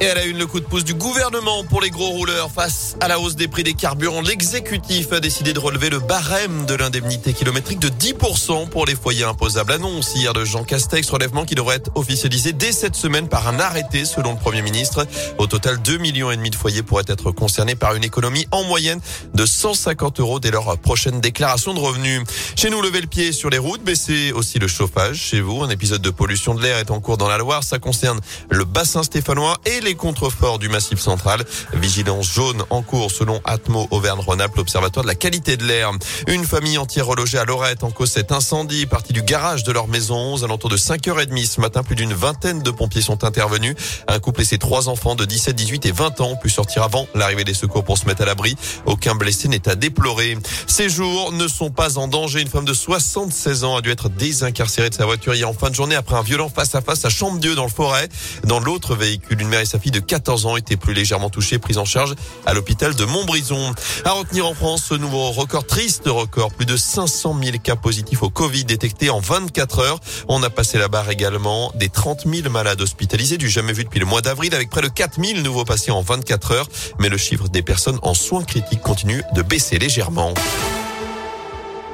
Et elle a eu le coup de pouce du gouvernement pour les gros rouleurs face à la hausse des prix des carburants. L'exécutif a décidé de relever le barème de l'indemnité kilométrique de 10% pour les foyers imposables. Annonce hier de Jean Castex, relèvement qui devrait être officialisé dès cette semaine par un arrêté selon le Premier ministre. Au total, 2 millions et demi de foyers pourraient être concernés par une économie en moyenne de 150 euros dès leur prochaine déclaration de revenus. Chez nous, lever le pied sur les routes, baisser aussi le chauffage. Chez vous, un épisode de pollution de l'air est en cours dans la Loire. Ça concerne le bassin stéphanois et les contreforts du Massif central. Vigilance jaune en cours selon Atmo Auvergne-Rhône-Alpes, l'Observatoire de la qualité de l'air. Une famille entière relogée à Lorette en cause cet incendie parti du garage de leur maison aux alentours de 5h30 ce matin. Plus d'une vingtaine de pompiers sont intervenus. Un couple et ses trois enfants de 17, 18 et 20 ans ont pu sortir avant l'arrivée des secours pour se mettre à l'abri. Aucun blessé n'est à déplorer. Ces jours ne sont pas en danger. Une femme de 76 ans a dû être désincarcérée de sa voiture hier en fin de journée après un violent face-à-face à, Chambre-Dieu dans le forêt. Dans l'autre véhicule, une mère et sa fille de 14 ans étaient plus légèrement touchées, prises en charge à l'hôpital de Montbrison. À retenir en France, ce nouveau record, triste record, plus de 500 000 cas positifs au Covid détectés en 24 heures. On a passé la barre également des 30 000 malades hospitalisés, du jamais vu depuis le mois d'avril, avec près de 4 000 nouveaux patients en 24 heures. Mais le chiffre des personnes en soins critiques continue de baisser légèrement.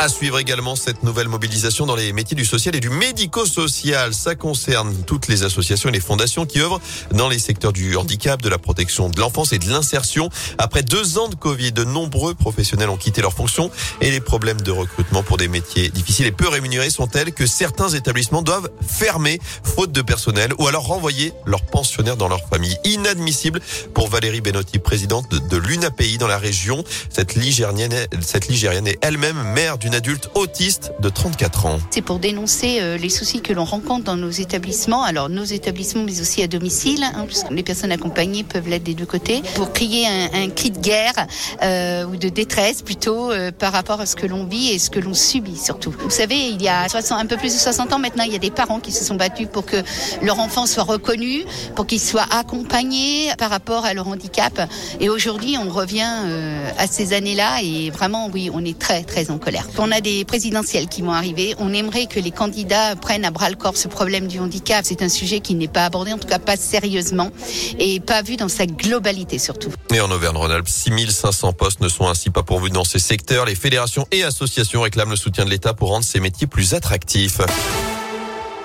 À suivre également cette nouvelle mobilisation dans les métiers du social et du médico-social. Ça concerne toutes les associations et les fondations qui œuvrent dans les secteurs du handicap, de la protection de l'enfance et de l'insertion. Après deux ans de Covid, de nombreux professionnels ont quitté leurs fonctions et les problèmes de recrutement pour des métiers difficiles et peu rémunérés sont tels que certains établissements doivent fermer faute de personnel ou alors renvoyer leurs pensionnaires dans leur famille. Inadmissible pour Valérie Benotti, présidente de, l'UNAPI dans la région. Cette Ligérienne, cette Ligérienne est elle-même mère d'une adulte autiste de 34 ans. C'est pour dénoncer euh, les soucis que l'on rencontre dans nos établissements, alors nos établissements mais aussi à domicile, hein, puisque les personnes accompagnées peuvent l'être des deux côtés, pour crier un, un cri de guerre euh, ou de détresse plutôt euh, par rapport à ce que l'on vit et ce que l'on subit surtout. Vous savez, il y a 60, un peu plus de 60 ans maintenant, il y a des parents qui se sont battus pour que leur enfant soit reconnu, pour qu'il soit accompagné par rapport à leur handicap. Et aujourd'hui, on revient euh, à ces années-là et vraiment, oui, on est très très en colère on a des présidentielles qui vont arriver, on aimerait que les candidats prennent à bras le corps ce problème du handicap. C'est un sujet qui n'est pas abordé, en tout cas pas sérieusement, et pas vu dans sa globalité surtout. Et en Auvergne-Rhône-Alpes, 6500 postes ne sont ainsi pas pourvus dans ces secteurs. Les fédérations et associations réclament le soutien de l'État pour rendre ces métiers plus attractifs.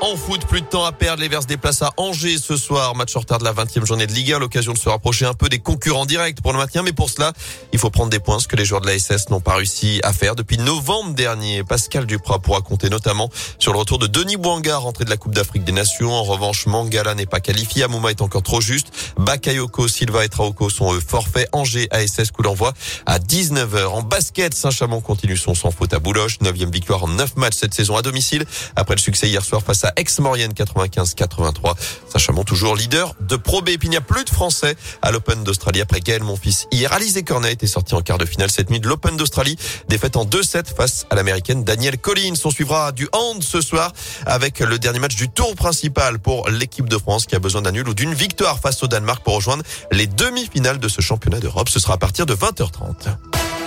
En foot, plus de temps à perdre. Les Verts se déplacent à Angers ce soir. Match en retard de la 20e journée de Ligue 1. L'occasion de se rapprocher un peu des concurrents directs pour le maintien. Mais pour cela, il faut prendre des points, ce que les joueurs de la SS n'ont pas réussi à faire depuis novembre dernier. Pascal Duprat pourra compter notamment sur le retour de Denis Bouanga, rentré de la Coupe d'Afrique des Nations. En revanche, Mangala n'est pas qualifié. Amouma est encore trop juste. Bakayoko, Silva et Traoko sont eux forfaits. Angers, ASS, coup d'envoi à 19h. En basket, Saint-Chamond continue son sans faute à Bouloche. 9e victoire en 9 matchs cette saison à domicile. Après le succès hier soir face à Aix-Maurienne 95-83. Saint-Chamond toujours leader de Pro B. Il n'y a plus de Français à l'Open d'Australie après Gaël Monfils. Hier, Alizé Cornet était sorti en quart de finale cette nuit de l'Open d'Australie. Défaite en 2-7 face à l'américaine Danielle Collins. On suivra du hand ce soir avec le dernier match du tour principal pour l'équipe de France qui a besoin d'un nul ou d'une victoire face au Danemark pour rejoindre les demi-finales de ce championnat d'Europe. Ce sera à partir de 20h30.